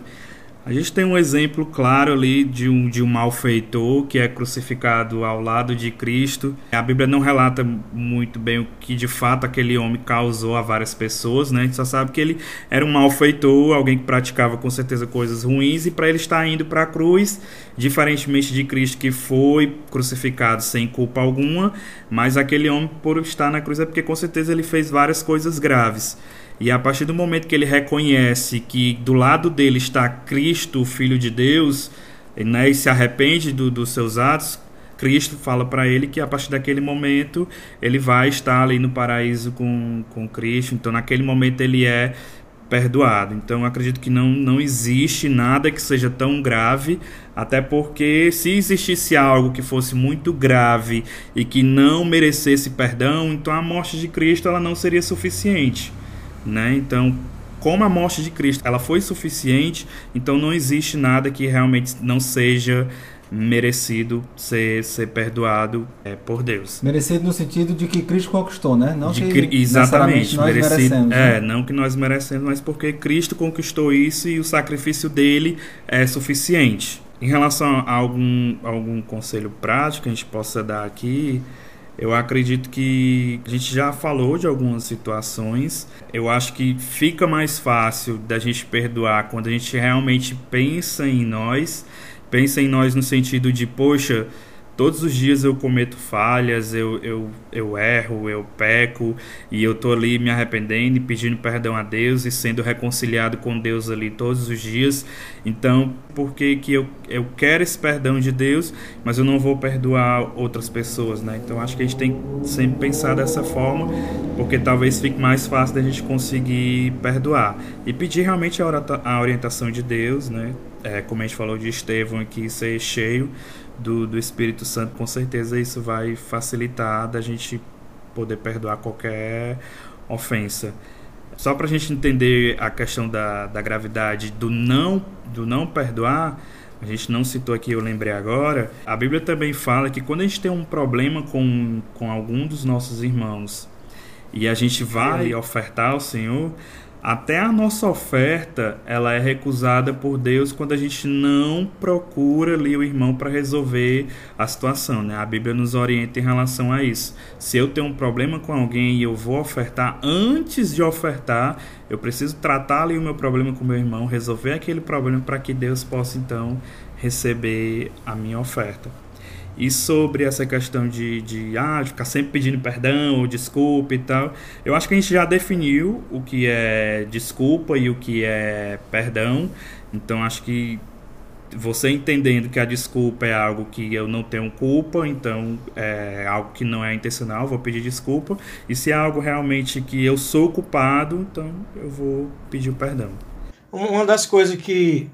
a gente tem um exemplo claro ali de um, de um malfeitor que é crucificado ao lado de Cristo. A Bíblia não relata muito bem o que de fato aquele homem causou a várias pessoas, né? A gente só sabe que ele era um malfeitor, alguém que praticava com certeza coisas ruins, e para ele estar indo para a cruz, diferentemente de Cristo que foi crucificado sem culpa alguma, mas aquele homem, por estar na cruz, é porque com certeza ele fez várias coisas graves. E a partir do momento que ele reconhece que do lado dele está Cristo, o Filho de Deus, né, e se arrepende do, dos seus atos, Cristo fala para ele que a partir daquele momento ele vai estar ali no paraíso com, com Cristo. Então, naquele momento, ele é perdoado. Então, acredito que não, não existe nada que seja tão grave, até porque se existisse algo que fosse muito grave e que não merecesse perdão, então a morte de Cristo ela não seria suficiente né? Então, como a morte de Cristo ela foi suficiente, então não existe nada que realmente não seja merecido ser, ser perdoado é, por Deus.
Merecido no sentido de que Cristo conquistou, né?
Não de que exatamente,
nós
merecido,
merecemos.
É,
né?
não que nós merecemos, mas porque Cristo conquistou isso e o sacrifício dele é suficiente. Em relação a algum, algum conselho prático que a gente possa dar aqui, eu acredito que a gente já falou de algumas situações. Eu acho que fica mais fácil da gente perdoar quando a gente realmente pensa em nós. Pensa em nós no sentido de, poxa, todos os dias eu cometo falhas, eu, eu, eu erro, eu peco, e eu tô ali me arrependendo e pedindo perdão a Deus e sendo reconciliado com Deus ali todos os dias. Então, por que, eu, eu quero esse perdão de Deus, mas eu não vou perdoar outras pessoas, né? Então, acho que a gente tem que sempre pensar dessa forma, porque talvez fique mais fácil da gente conseguir perdoar. E pedir realmente a orientação de Deus, né? É, como a gente falou de Estevão aqui, ser cheio do, do Espírito Santo, com certeza isso vai facilitar da gente poder perdoar qualquer ofensa. Só para a gente entender a questão da, da gravidade do não, do não perdoar, a gente não citou aqui, eu lembrei agora. A Bíblia também fala que quando a gente tem um problema com, com algum dos nossos irmãos e a gente vai ofertar ao Senhor, até a nossa oferta ela é recusada por Deus quando a gente não procura ali o irmão para resolver a situação. Né? A Bíblia nos orienta em relação a isso. Se eu tenho um problema com alguém e eu vou ofertar, antes de ofertar, eu preciso tratar ali o meu problema com meu irmão, resolver aquele problema para que Deus possa então receber a minha oferta. E sobre essa questão de, de, ah, de ficar sempre pedindo perdão ou desculpa e tal, eu acho que a gente já definiu o que é desculpa e o que é perdão. Então acho que você entendendo que a desculpa é algo que eu não tenho culpa, então é algo que não é intencional, vou pedir desculpa. E se é algo realmente que eu sou culpado, então eu vou pedir perdão.
Uma das coisas que,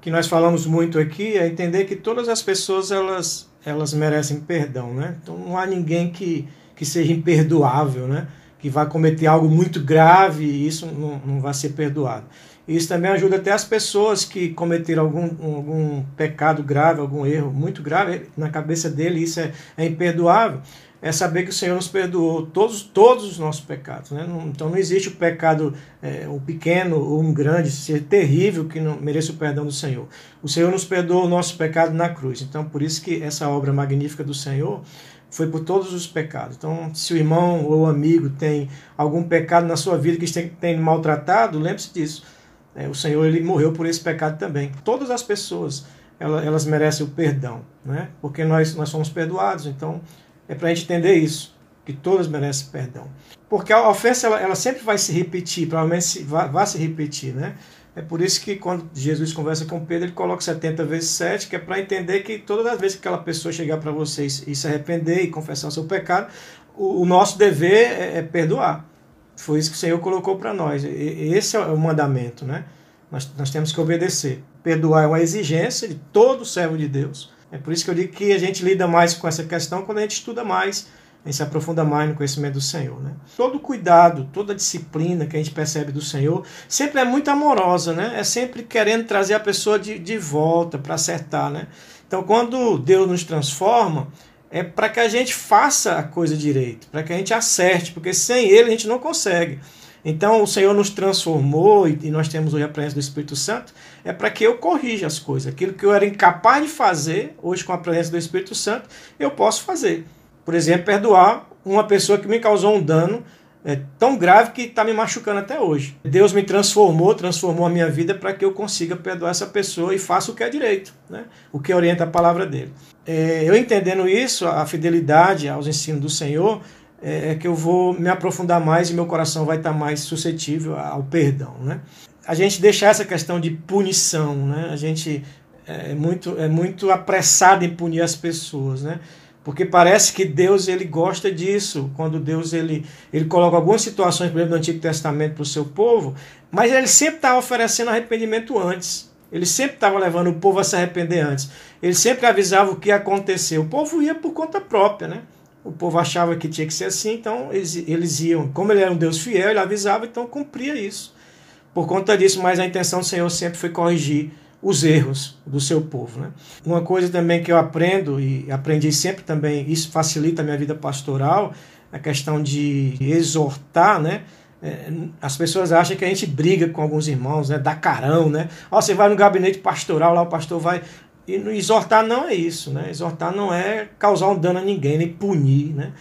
que nós falamos muito aqui é entender que todas as pessoas elas elas merecem perdão, né? Então não há ninguém que, que seja imperdoável, né? Que vai cometer algo muito grave e isso não, não vai ser perdoado. Isso também ajuda até as pessoas que cometeram algum, algum pecado grave, algum erro muito grave, na cabeça dele isso é, é imperdoável é saber que o Senhor nos perdoou todos, todos os nossos pecados. Né? Então não existe o pecado, é, um pequeno ou um grande, ser terrível que não mereça o perdão do Senhor. O Senhor nos perdoou o nosso pecado na cruz. Então por isso que essa obra magnífica do Senhor foi por todos os pecados. Então, se o irmão ou amigo tem algum pecado na sua vida que tem, tem maltratado, lembre-se disso. É, o Senhor ele morreu por esse pecado também. Todas as pessoas elas, elas merecem o perdão, né? porque nós, nós somos perdoados. Então, é para a gente entender isso, que todas merecem perdão. Porque a ofensa ela, ela sempre vai se repetir, provavelmente se, vai, vai, se repetir, né? É por isso que quando Jesus conversa com Pedro, ele coloca 70 vezes 7, que é para entender que todas as vezes que aquela pessoa chegar para vocês e se arrepender e confessar o seu pecado, o, o nosso dever é, é, perdoar. Foi isso que o Senhor colocou para nós. E, esse é o mandamento, né? Nós, nós temos que obedecer. Perdoar é uma exigência de todo servo de Deus. É por isso que eu digo que a gente lida mais com essa questão quando a gente estuda mais, a gente se aprofunda mais no conhecimento do Senhor. Né? Todo cuidado, toda disciplina que a gente percebe do Senhor sempre é muito amorosa, né? é sempre querendo trazer a pessoa de, de volta para acertar. Né? Então, quando Deus nos transforma, é para que a gente faça a coisa direito, para que a gente acerte, porque sem Ele a gente não consegue. Então o Senhor nos transformou e nós temos hoje a presença do Espírito Santo, é para que eu corrija as coisas. Aquilo que eu era incapaz de fazer, hoje com a presença do Espírito Santo, eu posso fazer. Por exemplo, perdoar uma pessoa que me causou um dano é, tão grave que está me machucando até hoje. Deus me transformou, transformou a minha vida para que eu consiga perdoar essa pessoa e faça o que é direito, né? o que orienta a palavra dele. É, eu entendendo isso, a fidelidade aos ensinos do Senhor, é, é, que eu vou me aprofundar mais e meu coração vai estar mais suscetível ao perdão. Né? A gente deixar essa questão de punição, né? a gente é muito, é muito apressado em punir as pessoas, né? porque parece que Deus ele gosta disso, quando Deus ele, ele coloca algumas situações, por exemplo, no Antigo Testamento para o seu povo, mas ele sempre estava oferecendo arrependimento antes. Ele sempre estava levando o povo a se arrepender antes. Ele sempre avisava o que ia acontecer. O povo ia por conta própria, né? O povo achava que tinha que ser assim, então eles, eles iam. Como ele era um Deus fiel, ele avisava, então cumpria isso. Por conta disso, mas a intenção do Senhor sempre foi corrigir os erros do seu povo. Né? Uma coisa também que eu aprendo, e aprendi sempre também, isso facilita a minha vida pastoral, a questão de exortar, né? É, as pessoas acham que a gente briga com alguns irmãos, né? Dá carão, né? Ó, você vai no gabinete pastoral, lá o pastor vai. E exortar não é isso, né? Exortar não é causar um dano a ninguém, nem punir, né?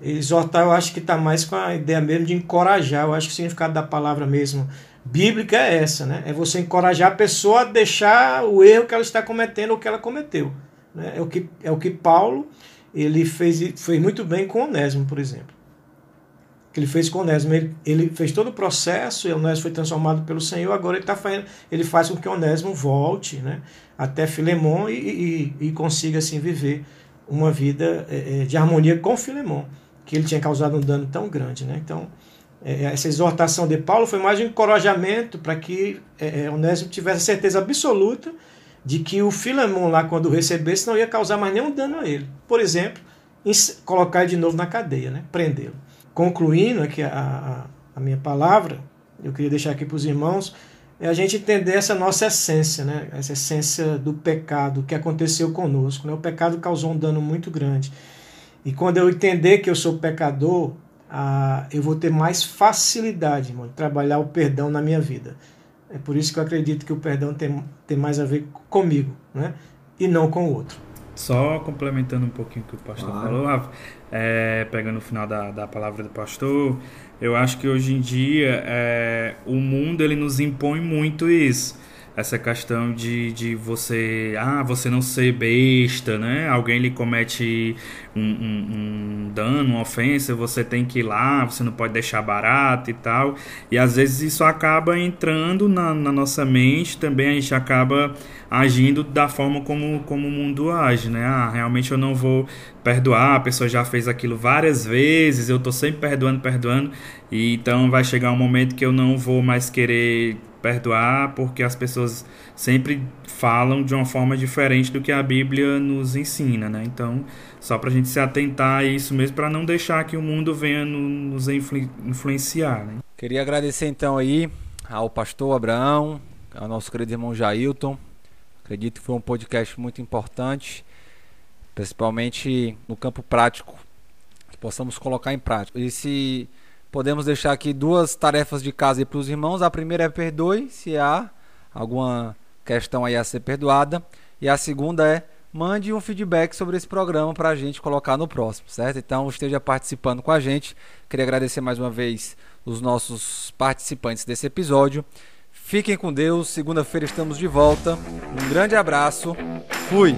Exortar eu acho que está mais com a ideia mesmo de encorajar. Eu acho que o significado da palavra mesmo bíblica é essa, né? É você encorajar a pessoa a deixar o erro que ela está cometendo ou que ela cometeu. Né? É, o que, é o que Paulo ele fez, fez muito bem com Onésimo, por exemplo. Que ele fez com Onésimo. Ele, ele fez todo o processo, e Onésimo foi transformado pelo Senhor, agora ele, tá fazendo, ele faz com que Onésimo volte né? até Filemon e, e, e consiga assim viver uma vida é, é, de harmonia com Filemon, que ele tinha causado um dano tão grande. Né? Então, é, essa exortação de Paulo foi mais um encorajamento para que é, é, Onésimo tivesse certeza absoluta de que o Filemon lá, quando recebesse, não ia causar mais nenhum dano a ele. Por exemplo, colocar ele de novo na cadeia, né? prendê-lo. Concluindo aqui a, a, a, minha palavra, eu queria deixar aqui para os irmãos, é a gente entender essa nossa essência, né? essa essência do pecado que aconteceu conosco. Né? O pecado causou um dano muito grande. E quando eu entender que eu sou pecador, ah, eu vou ter mais facilidade, irmão, de trabalhar o perdão na minha vida. É por isso que eu acredito que o perdão tem, tem mais a ver comigo, né? E não com o outro.
Só complementando um pouquinho o que o pastor claro. falou, Rafa, é, pegando o final da, da palavra do pastor, eu acho que hoje em dia é, o mundo ele nos impõe muito isso essa questão de, de você ah você não ser besta né? Alguém lhe comete um, um, um, dano uma ofensa você tem que ir lá você não pode deixar barato e tal. E às vezes isso acaba entrando na, na nossa mente também a gente acaba agindo da forma como, como o mundo age né? Ah realmente eu não vou perdoar a pessoa já fez aquilo várias vezes eu tô sempre perdoando perdoando e então vai chegar um momento que eu não vou mais querer perdoar porque as pessoas sempre falam de uma forma diferente do que a Bíblia nos ensina, né? Então, só para a gente se atentar a isso mesmo, para não deixar que o mundo venha nos influ influenciar, né?
Queria agradecer então aí ao pastor Abraão, ao nosso querido irmão Jailton. Acredito que foi um podcast muito importante, principalmente no campo prático, que possamos colocar em prática. E se podemos deixar aqui duas tarefas de casa para os irmãos. A primeira é perdoe, se há alguma questão aí a ser perdoada. E a segunda é mande um feedback sobre esse programa para a gente colocar no próximo, certo? Então esteja participando com a gente. Queria agradecer mais uma vez os nossos participantes desse episódio. Fiquem com Deus. Segunda-feira estamos de volta. Um grande abraço. Fui.